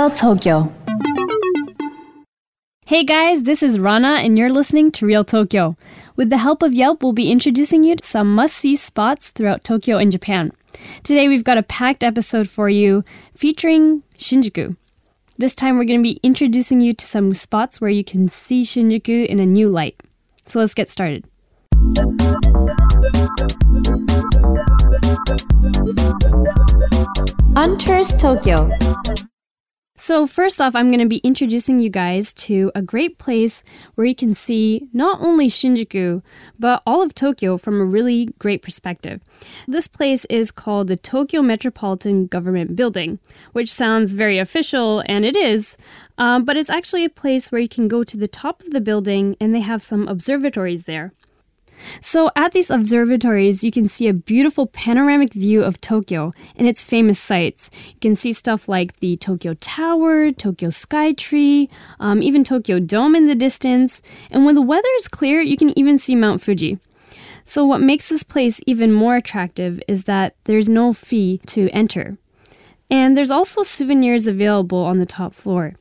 Real Tokyo. Hey guys, this is Rana, and you're listening to Real Tokyo. With the help of Yelp, we'll be introducing you to some must see spots throughout Tokyo and Japan. Today, we've got a packed episode for you featuring Shinjuku. This time, we're going to be introducing you to some spots where you can see Shinjuku in a new light. So let's get started. Untours Tokyo. So, first off, I'm going to be introducing you guys to a great place where you can see not only Shinjuku, but all of Tokyo from a really great perspective. This place is called the Tokyo Metropolitan Government Building, which sounds very official, and it is, um, but it's actually a place where you can go to the top of the building and they have some observatories there. So, at these observatories, you can see a beautiful panoramic view of Tokyo and its famous sights. You can see stuff like the Tokyo Tower, Tokyo Skytree, um, even Tokyo Dome in the distance. And when the weather is clear, you can even see Mount Fuji. So, what makes this place even more attractive is that there's no fee to enter. And there's also souvenirs available on the top floor.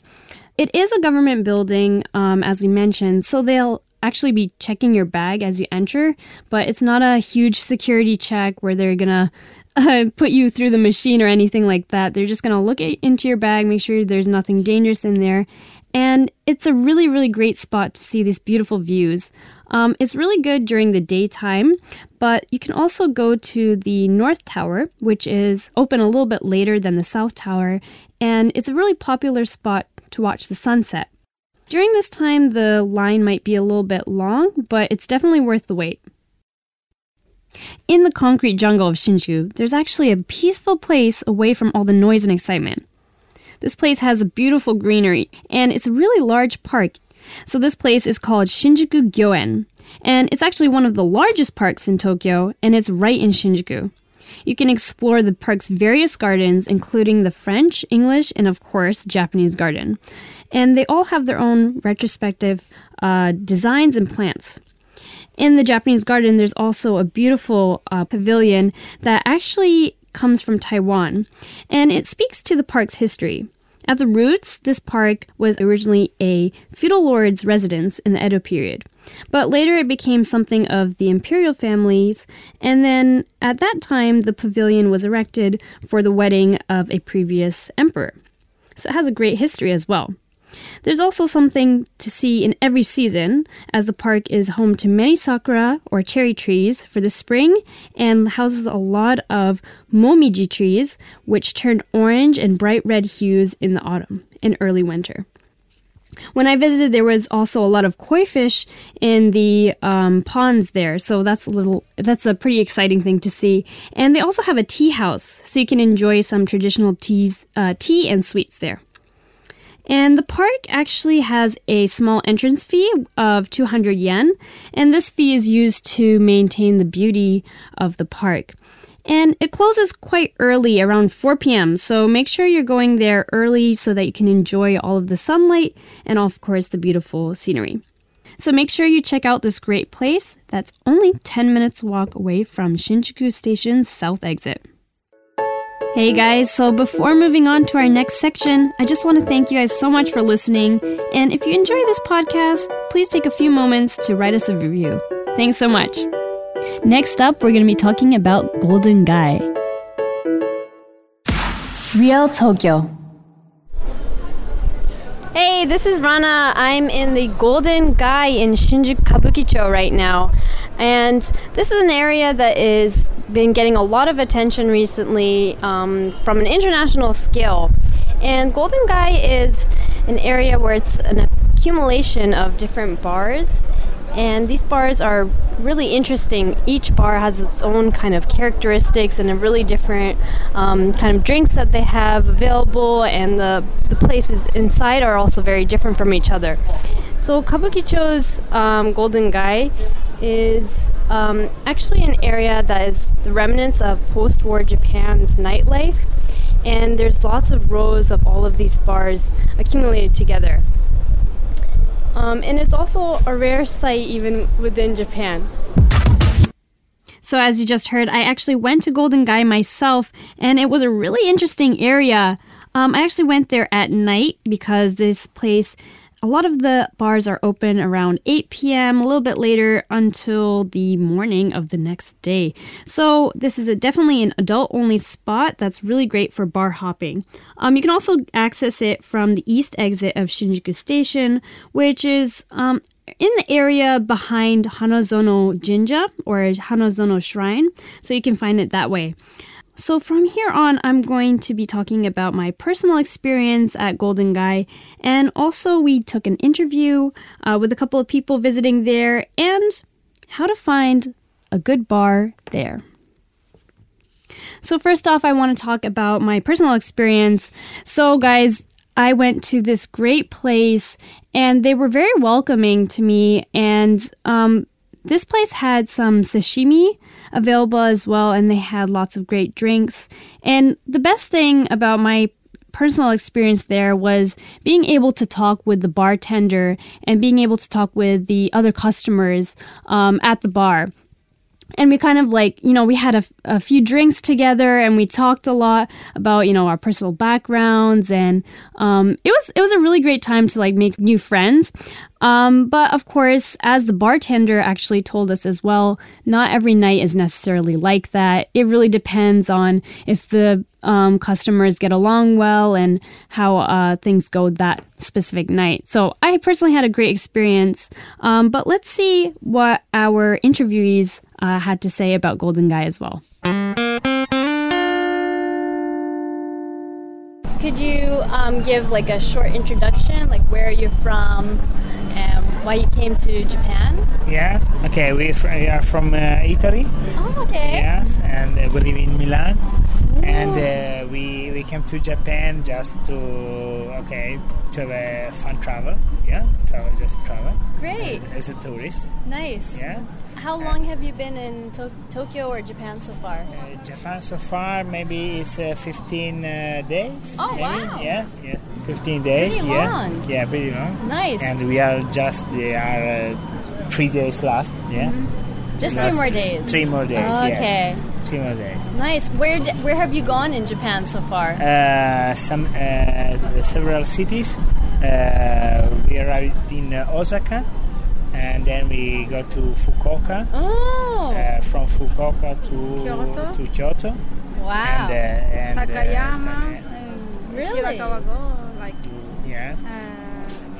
It is a government building, um, as we mentioned, so they'll actually be checking your bag as you enter, but it's not a huge security check where they're gonna uh, put you through the machine or anything like that. They're just gonna look at, into your bag, make sure there's nothing dangerous in there, and it's a really, really great spot to see these beautiful views. Um, it's really good during the daytime, but you can also go to the North Tower, which is open a little bit later than the South Tower, and it's a really popular spot to watch the sunset. During this time, the line might be a little bit long, but it's definitely worth the wait. In the concrete jungle of Shinjuku, there's actually a peaceful place away from all the noise and excitement. This place has a beautiful greenery, and it's a really large park. So this place is called Shinjuku Gyoen, and it's actually one of the largest parks in Tokyo, and it's right in Shinjuku. You can explore the park's various gardens, including the French, English, and of course, Japanese garden. And they all have their own retrospective uh, designs and plants. In the Japanese garden, there's also a beautiful uh, pavilion that actually comes from Taiwan, and it speaks to the park's history. At the roots, this park was originally a feudal lord's residence in the Edo period. But later it became something of the imperial families, and then at that time the pavilion was erected for the wedding of a previous emperor. So it has a great history as well. There's also something to see in every season, as the park is home to many sakura or cherry trees for the spring and houses a lot of momiji trees, which turn orange and bright red hues in the autumn and early winter. When I visited, there was also a lot of koi fish in the um, ponds there, so that's a little that's a pretty exciting thing to see. And they also have a tea house, so you can enjoy some traditional teas, uh, tea and sweets there. And the park actually has a small entrance fee of 200 yen, and this fee is used to maintain the beauty of the park. And it closes quite early, around 4 p.m., so make sure you're going there early so that you can enjoy all of the sunlight and, of course, the beautiful scenery. So make sure you check out this great place that's only 10 minutes walk away from Shinjuku Station's south exit. Hey guys, so before moving on to our next section, I just want to thank you guys so much for listening. And if you enjoy this podcast, please take a few moments to write us a review. Thanks so much. Next up, we're going to be talking about Golden Gai. Real Tokyo. Hey, this is Rana. I'm in the Golden Gai in Shinjuku Kabukicho right now. And this is an area that is been getting a lot of attention recently um, from an international scale. And Golden Gai is an area where it's an accumulation of different bars and these bars are really interesting. Each bar has its own kind of characteristics and a really different um, kind of drinks that they have available, and the, the places inside are also very different from each other. So, Kabukicho's um, Golden Gai is um, actually an area that is the remnants of post war Japan's nightlife, and there's lots of rows of all of these bars accumulated together. Um, and it's also a rare sight even within Japan. So, as you just heard, I actually went to Golden Gai myself, and it was a really interesting area. Um, I actually went there at night because this place, a lot of the bars are open around 8 p.m., a little bit later until the morning of the next day. So, this is a, definitely an adult only spot that's really great for bar hopping. Um, you can also access it from the east exit of Shinjuku Station, which is um, in the area behind Hanazono Jinja or Hanazono Shrine, so you can find it that way. So, from here on, I'm going to be talking about my personal experience at Golden Gai, and also we took an interview uh, with a couple of people visiting there and how to find a good bar there. So, first off, I want to talk about my personal experience. So, guys, I went to this great place and they were very welcoming to me. And um, this place had some sashimi available as well, and they had lots of great drinks. And the best thing about my personal experience there was being able to talk with the bartender and being able to talk with the other customers um, at the bar and we kind of like you know we had a, a, few drinks together and we talked a lot about you know our personal backgrounds and um, it was it was a really great time to like make new friends. Um, but of course as the bartender actually told us as well not every night is necessarily like that. It really depends on if the um, customers get along well and how uh, things go that specific night. So I personally had a great experience. Um, but let's see what our interviewees uh, had to say about Golden Gai as well. Could you um, give like a short introduction, like where you're from and why you came to Japan? Yes. Okay, we, we are from uh, Italy. Oh, okay. Yes, and uh, we live in Milan and uh, we we came to Japan just to okay to have a fun travel. Yeah, travel just travel. Great. Uh, as a tourist. Nice. Yeah. How long have you been in to- Tokyo or Japan so far? Uh, Japan so far maybe it's uh, 15 uh, days. Oh, maybe. wow. Yes, yes. 15 days. Pretty yeah. long. Yeah, pretty long. Nice. And we are just they are uh, three days last. Yeah. Just Last three more days. Three more days. Oh, yes. Okay. Three more days. Nice. Where where have you gone in Japan so far? uh, some uh, several cities. Uh, we arrived in uh, Osaka, and then we go to Fukuoka. oh, Uh, from Fukuoka to Kyoto? to Kyoto. wow. And, uh, and, Takayama Taka- and Really? Shirakawa go like yes. uh,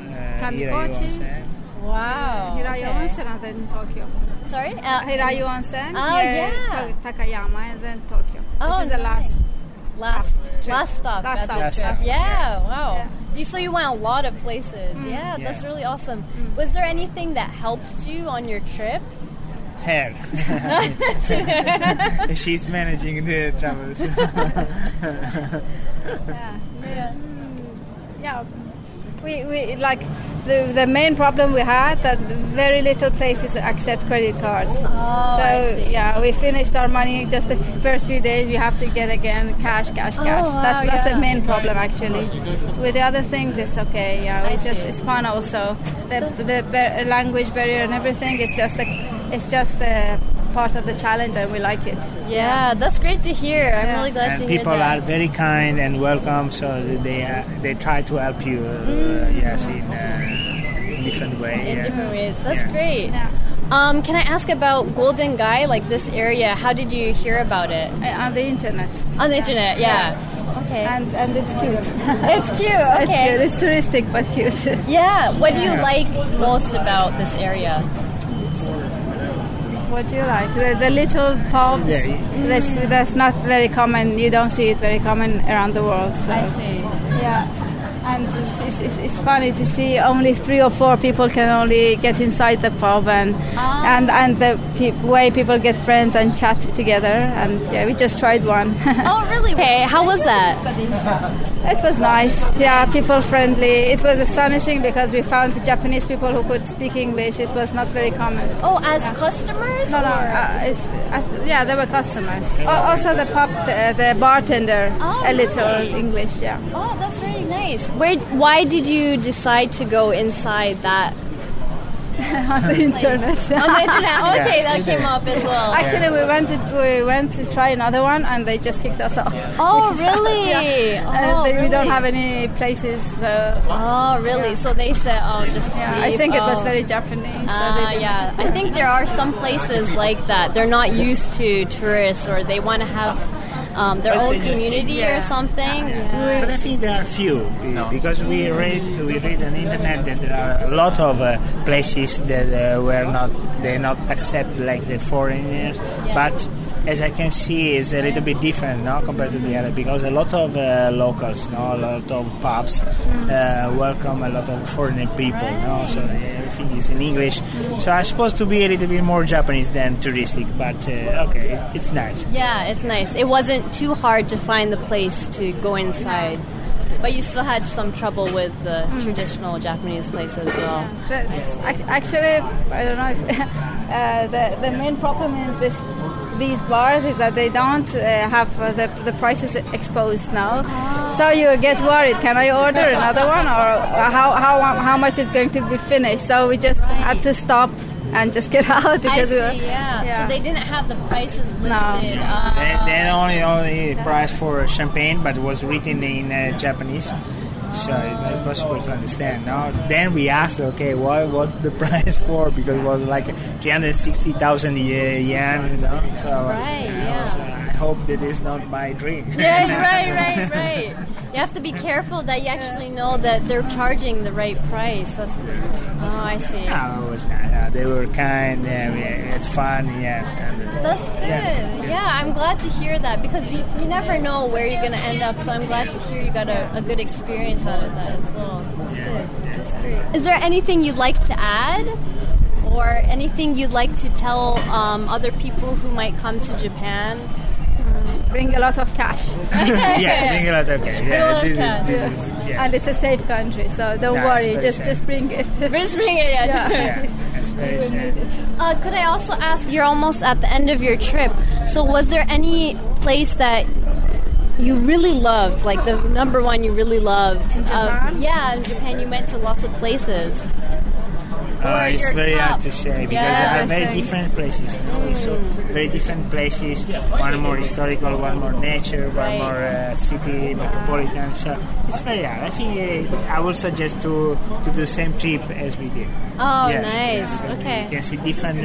Uh, Kamikochi. Hirayu Onsen. wow. Hirayu okay. Onsen and then Tokyo. Sorry. Uh, Hirayu Onsen, Oh, near yeah. Takayama, and then Tokyo. Oh, this is the last. last ah, trip. last stop. Last stop, last trip. stop, Yeah. yes. Wow. Yeah. You, so you went a lot of places. Mm. Yeah, that's really awesome. Mm. Was there anything that helped you on your trip? Her. She's managing the travels. Yeah, mm. Yeah. we, we like the the main problem we had that very little places accept credit cards. Oh, I so see. yeah, we finished our money just the first few days. We have to get again cash, cash, cash. Oh, wow, that's that's yeah. the main problem actually. With the other things, it's okay. Yeah, I it's just it's fun also. The the bar- language barrier and everything. It's just a, it's just a part of the challenge, and we like it. Yeah, that's great to hear. I'm Yeah. really glad and to hear people are very kind and welcome, so they uh, they try to help you. Uh, Yes, in uh, different way. In yeah. different ways. That's Yeah. great. Yeah. Um, can I ask about Golden Gai, like this area? How did you hear about it? Uh, On the internet, On the internet, yeah. Okay. and and it's cute. it's cute. Okay. It's cute. It's touristic but cute. Yeah. What do you like most about this area? What do you like? The, the little pubs. Yeah. That's, that's not very common. You don't see it very common around the world. So. see. Yeah. And it's, it's, funny to see only three or four people can only get inside the pub and Ah. and and the pe- way people get friends and chat together. And yeah, we just tried one. Oh, really? Okay. How was that? It was nice. Yeah, people friendly. It was astonishing because we found Japanese people who could speak English. It was not very common. Oh, as customers? No, no. Uh, uh, yeah, they were customers. Also, the pub, the, the bartender, Oh, a little really? English. Yeah. Oh, that's really nice. Where? Why did you decide to go inside that on the internet. On the internet. Okay, Yeah, that came up as well. Actually, we went to we went to try another one, and they just kicked us off. Oh, really? And Oh, they, we don't have any places. So Oh, really? So they said, oh, just yeah, I leave. think it was Oh. very Japanese. so Ah, yeah. I think there are some places like that. They're not used to tourists, or they want to have um, their own community Yeah. or something. Yeah. But I think there are few be- because we read we read on the internet that there are a lot of uh, places that uh, were not they not accept like the foreigners, but as I can see, it's a little bit different, now compared to the other because a lot of uh, locals, no, a lot of pubs uh, welcome a lot of foreign people, no, so everything is in English. So I'm supposed to be a little bit more Japanese than touristic, but uh, okay, it's nice. Yeah, it's nice. It wasn't too hard to find the place to go inside. But you still had some trouble with the traditional Japanese place as well. But ac- actually, I don't know if uh, the the main problem in this these bars is that they don't uh, have uh, the the prices exposed now. So you get worried. Can I order another one, or how how how much is going to be finished? So we just had to stop and just get out I because see, we were, yeah. So they didn't have the prices listed. No. Uh, They, they only only price for champagne, but it was written in uh, Japanese, so it's not possible to understand. No, then we asked, okay, what was the price for? Because it was like three hundred sixty thousand yen. You know? So Right, you know, yeah. so hope that is not my dream. Yeah, right, right, right. You have to be careful that you actually know that they're charging the right price. That's oh, I see. No, it was not. Uh, they were kind. Yeah, we had fun. Yes. And, That's good. Yeah, I'm glad to hear that because you, you never know where you're going to end up. So I'm glad to hear you got a, a good experience out of that as well. That's good. That's great. Is there anything you'd like to add? Or anything you'd like to tell um, other people who might come to Japan? Bring a lot of cash, yeah, think about okay. Yeah, lot of this is- cash. this is- yeah. and it's a safe country. So don't Yeah, it's worry. Just safe. just bring it. Just bring it in. Yeah. yeah, that's very sad. Uh, could I also ask? You're almost at the end of your trip. So, was there any place that you really loved, like the number one you really loved? In Japan? Um, yeah, in Japan, you went to lots of places. Uh, it's very top? hard to say because Yeah, there are very different places. you know, So very different places. One more historical, one more nature, one Right. more uh, city metropolitan. So it's very hard. I think uh, I would suggest to to do the same trip as we did. Oh, Yeah, nice. because Okay. You can see different,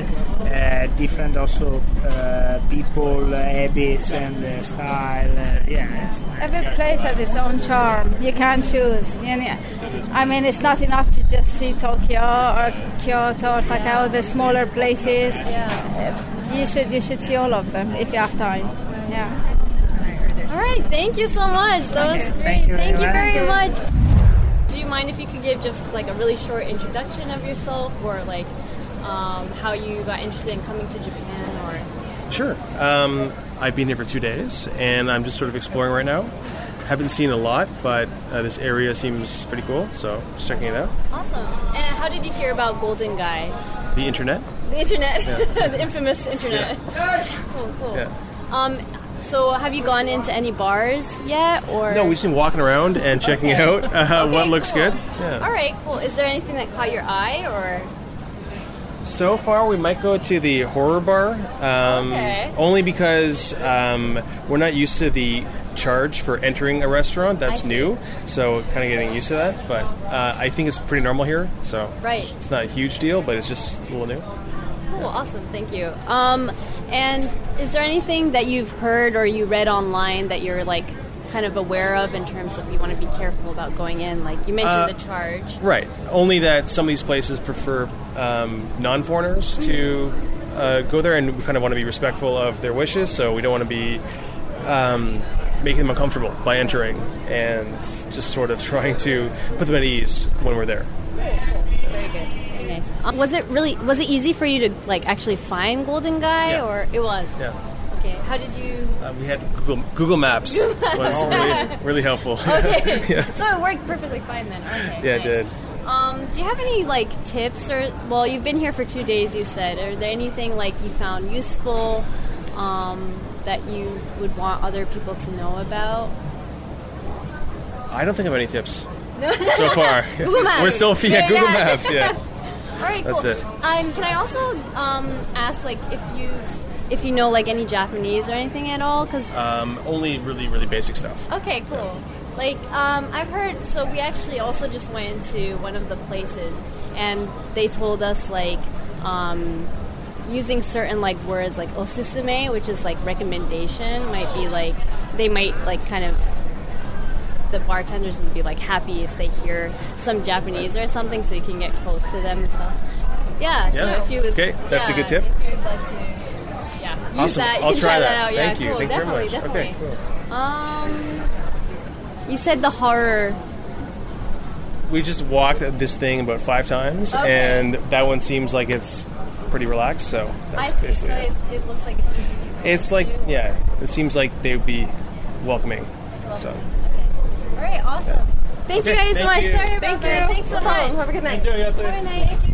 different also uh, people, uh, habits, and uh, style. Uh, yeah, it's. Every Yeah. place has its own charm. You can't choose. You know, I mean, it's not enough to just see Tokyo or Kyoto or Takao, the smaller places. Yeah. You should you should see all of them if you have time. Yeah. All right. Thank you so much. That was great. thank you Thank you very much. Do you mind if you could give just like a really short introduction of yourself, or like um, how you got interested in coming to Japan, or Sure. Um, I've been here for two days, and I'm just sort of exploring right now. Haven't seen a lot, but uh, this area seems pretty cool, so just checking it out. awesome. And how did you hear about Golden Gai? The internet. The internet, the infamous internet. cool, cool. Yeah. Um, so have you gone into any bars yet, or No, we've been walking around and checking Okay. out uh, Okay, what looks cool. good. Yeah. All right, cool. Is there anything that caught your eye, or So far, we might go to the horror bar, um, Okay. only because um, we're not used to the charge for entering a restaurant. That's new, so kind of getting used to that. But uh, I think it's pretty normal here, so Right. it's not a huge deal, but it's just a little new. Cool, awesome, thank you. Um, and is there anything that you've heard or you read online that you're like kind of aware of in terms of you want to be careful about going in? Like you mentioned Uh, the charge. Right. Only that some of these places prefer um, non-foreigners to uh, go there, and we kind of want to be respectful of their wishes. So we don't want to be um, making them uncomfortable by entering, and just sort of trying to put them at ease when we're there. Very good, very nice. Um, was it really? Was it easy for you to like actually find Golden Gai, Yeah. or it was? Yeah. Okay. How did you? Uh, we had Google, Google Maps was really, really helpful. Okay. Yeah. So it worked perfectly fine then. Okay. Yeah, it did. Um, do you have any like tips or well, you've been here for two days. You said, are there anything like you found useful um, that you would want other people to know about? I don't think I have any tips so far. Google Maps. We're still via Yeah, Google yeah. Maps. Yeah. All right, That's cool. it. Um, can I also um, ask, like, if you if you know like any Japanese or anything at all? Because Um, only really, really basic stuff. okay, cool. Like, um, I've heard. So we actually also just went into one of the places, and they told us like. Um, Using certain like words like osusume, which is like recommendation, might be like they might like kind of the bartenders would be like happy if they hear some Japanese or something, so you can get close to them and stuff. Yeah. So Yeah. if you would, Okay, that's a good tip. If you'd like to, yeah, use Awesome. that. You I'll can try that. that. out. Yeah, Thank you. cool. Thank you very definitely, much. definitely. Okay, cool. Um, you said the horror. We just walked this thing about five times, Okay. and that one seems like it's pretty relaxed. So that's I see. So basically it, it. it looks like it's easy to. It's like yeah, it seems like they would be welcoming. So Okay. All right. Awesome. Thank you Okay, guys so thank much. you. Sorry about that. Thanks so much. Have a good night. Enjoy your day. Have a night.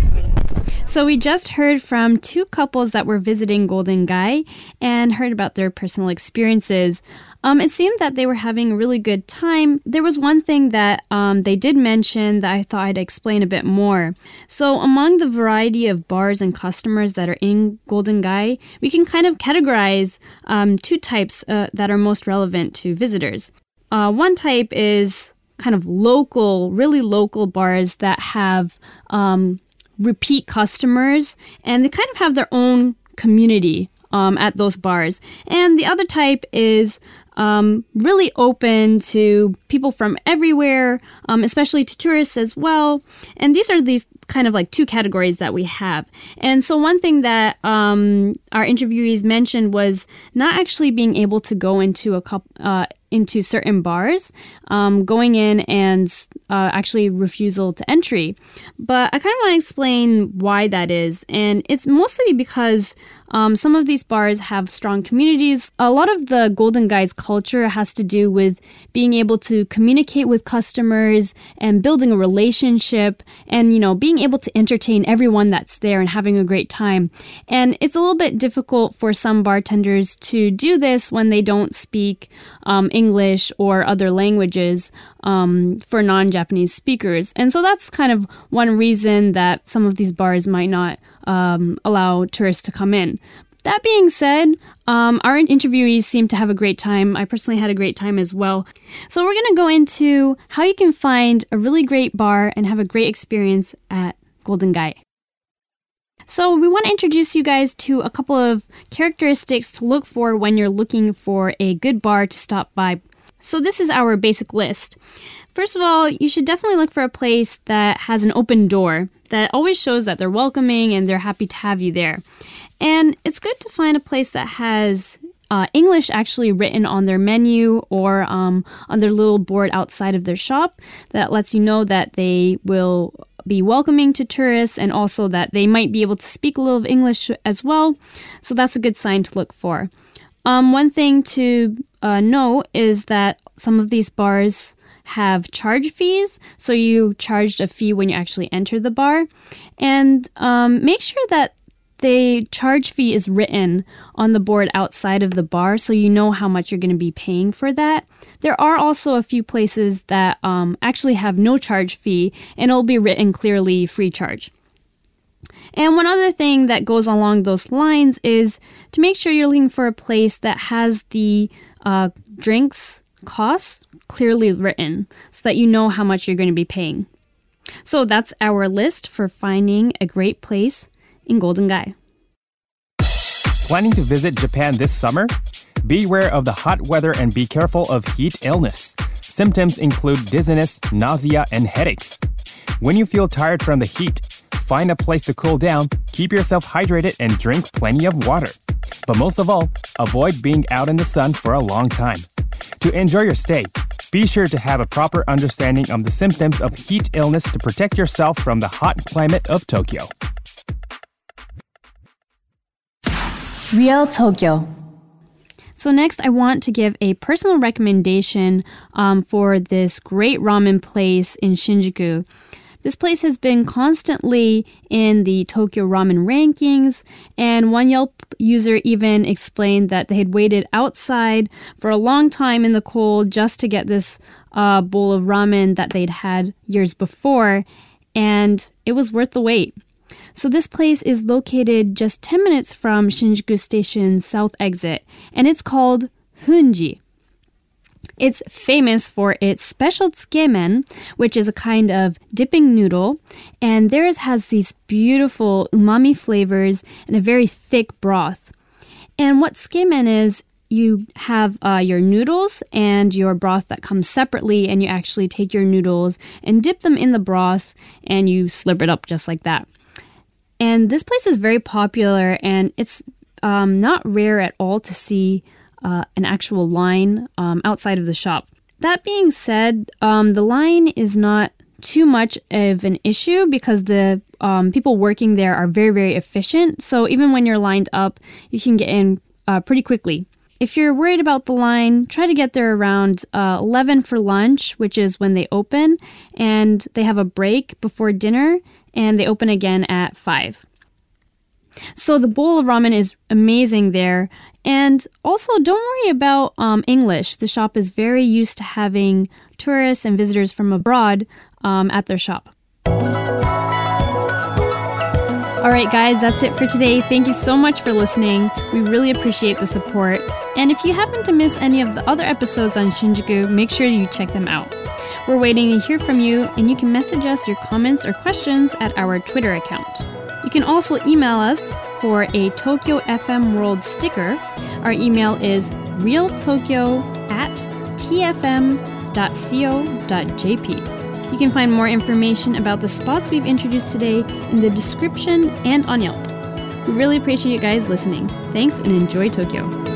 So we just heard from two couples that were visiting Golden Gai and heard about their personal experiences. Um, it seemed that they were having a really good time. There was one thing that um, they did mention that I thought I'd explain a bit more. So among the variety of bars and customers that are in Golden Gai, we can kind of categorize um, two types uh, that are most relevant to visitors. Uh, one type is kind of local, really local bars that have um, repeat customers and they kind of have their own community um, at those bars. And the other type is um, really open to people from everywhere, um, especially to tourists as well. And these are these kind of like two categories that we have. And so one thing that um, our interviewees mentioned was not actually being able to go into a couple. Uh, into certain bars, um, going in and uh, actually refusal to entry. But I kind of want to explain why that is. And it's mostly because um, some of these bars have strong communities. A lot of the Golden Gai's culture has to do with being able to communicate with customers and building a relationship and, you know, being able to entertain everyone that's there and having a great time. And it's a little bit difficult for some bartenders to do this when they don't speak um, English or other languages um, for non Japanese speakers. And so that's kind of one reason that some of these bars might not um, allow tourists to come in. That being said, um, our interviewees seem to have a great time. I personally had a great time as well. So, we're going to go into how you can find a really great bar and have a great experience at Golden Gai. So, we want to introduce you guys to a couple of characteristics to look for when you're looking for a good bar to stop by. So, this is our basic list. First of all, you should definitely look for a place that has an open door that always shows that they're welcoming and they're happy to have you there. And it's good to find a place that has uh, English actually written on their menu or um, on their little board outside of their shop that lets you know that they will be welcoming to tourists and also that they might be able to speak a little of English as well. So that's a good sign to look for. Um, one thing to uh, know is that some of these bars have charge fees. So you charged a fee when you actually enter the bar. And um, make sure that the charge fee is written on the board outside of the bar so you know how much you're going to be paying for that. There are also a few places that um, actually have no charge fee and it'll be written clearly free charge. And one other thing that goes along those lines is to make sure you're looking for a place that has the uh, drinks costs clearly written so that you know how much you're going to be paying. So that's our list for finding a great place in Golden Gai. Planning to visit Japan this summer? Beware of the hot weather and be careful of heat illness. Symptoms include dizziness, nausea, and headaches. When you feel tired from the heat, find a place to cool down, keep yourself hydrated, and drink plenty of water. But most of all, avoid being out in the sun for a long time. To enjoy your stay, be sure to have a proper understanding of the symptoms of heat illness to protect yourself from the hot climate of Tokyo. Real Tokyo. So, next, I want to give a personal recommendation um, for this great ramen place in Shinjuku. This place has been constantly in the Tokyo ramen rankings, and one Yelp user even explained that they had waited outside for a long time in the cold just to get this uh, bowl of ramen that they'd had years before, and it was worth the wait. So this place is located just 10 minutes from Shinjuku Station's south exit, and it's called Fuunji. It's famous for its special tsukemen, which is a kind of dipping noodle, and theirs has these beautiful umami flavors and a very thick broth. And what tsukemen is, you have uh, your noodles and your broth that comes separately, and you actually take your noodles and dip them in the broth, and you slurp it up just like that. And this place is very popular, and it's um, not rare at all to see uh, an actual line um, outside of the shop. That being said, um, the line is not too much of an issue because the um, people working there are very, very efficient. So even when you're lined up, you can get in uh, pretty quickly. If you're worried about the line, try to get there around uh, 11 for lunch, which is when they open, and they have a break before dinner, and they open again at 5. So the bowl of ramen is amazing there. And also, don't worry about um, English. The shop is very used to having tourists and visitors from abroad um, at their shop. All right, guys, that's it for today. Thank you so much for listening. We really appreciate the support. And if you happen to miss any of the other episodes on Shinjuku, make sure you check them out. We're waiting to hear from you, and you can message us your comments or questions at our Twitter account. You can also email us for a Tokyo FM World sticker. Our email is realtokyo at tfm.co.jp. You can find more information about the spots we've introduced today in the description and on Yelp. We really appreciate you guys listening. Thanks and enjoy Tokyo.